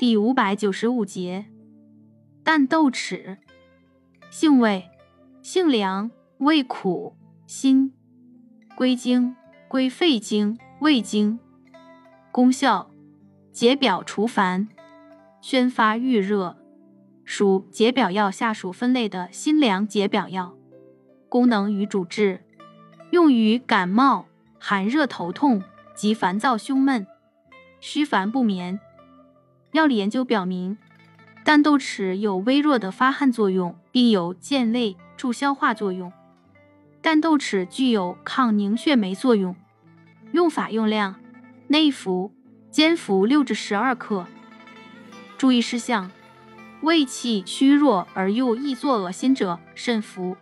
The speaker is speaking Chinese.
第五百九十五节，淡豆豉，性味，性凉，味苦，辛，归经，归肺经、胃经。功效，解表除烦，宣发预热，属解表药下属分类的辛凉解表药。功能与主治，用于感冒、寒热头痛及烦躁胸闷、虚烦不眠。药理研究表明，淡豆豉有微弱的发汗作用，并有健胃助消化作用。淡豆豉具有抗凝血酶作用。用法用量：内服，煎服六至十二克。注意事项：胃气虚弱而又易作恶心者慎服。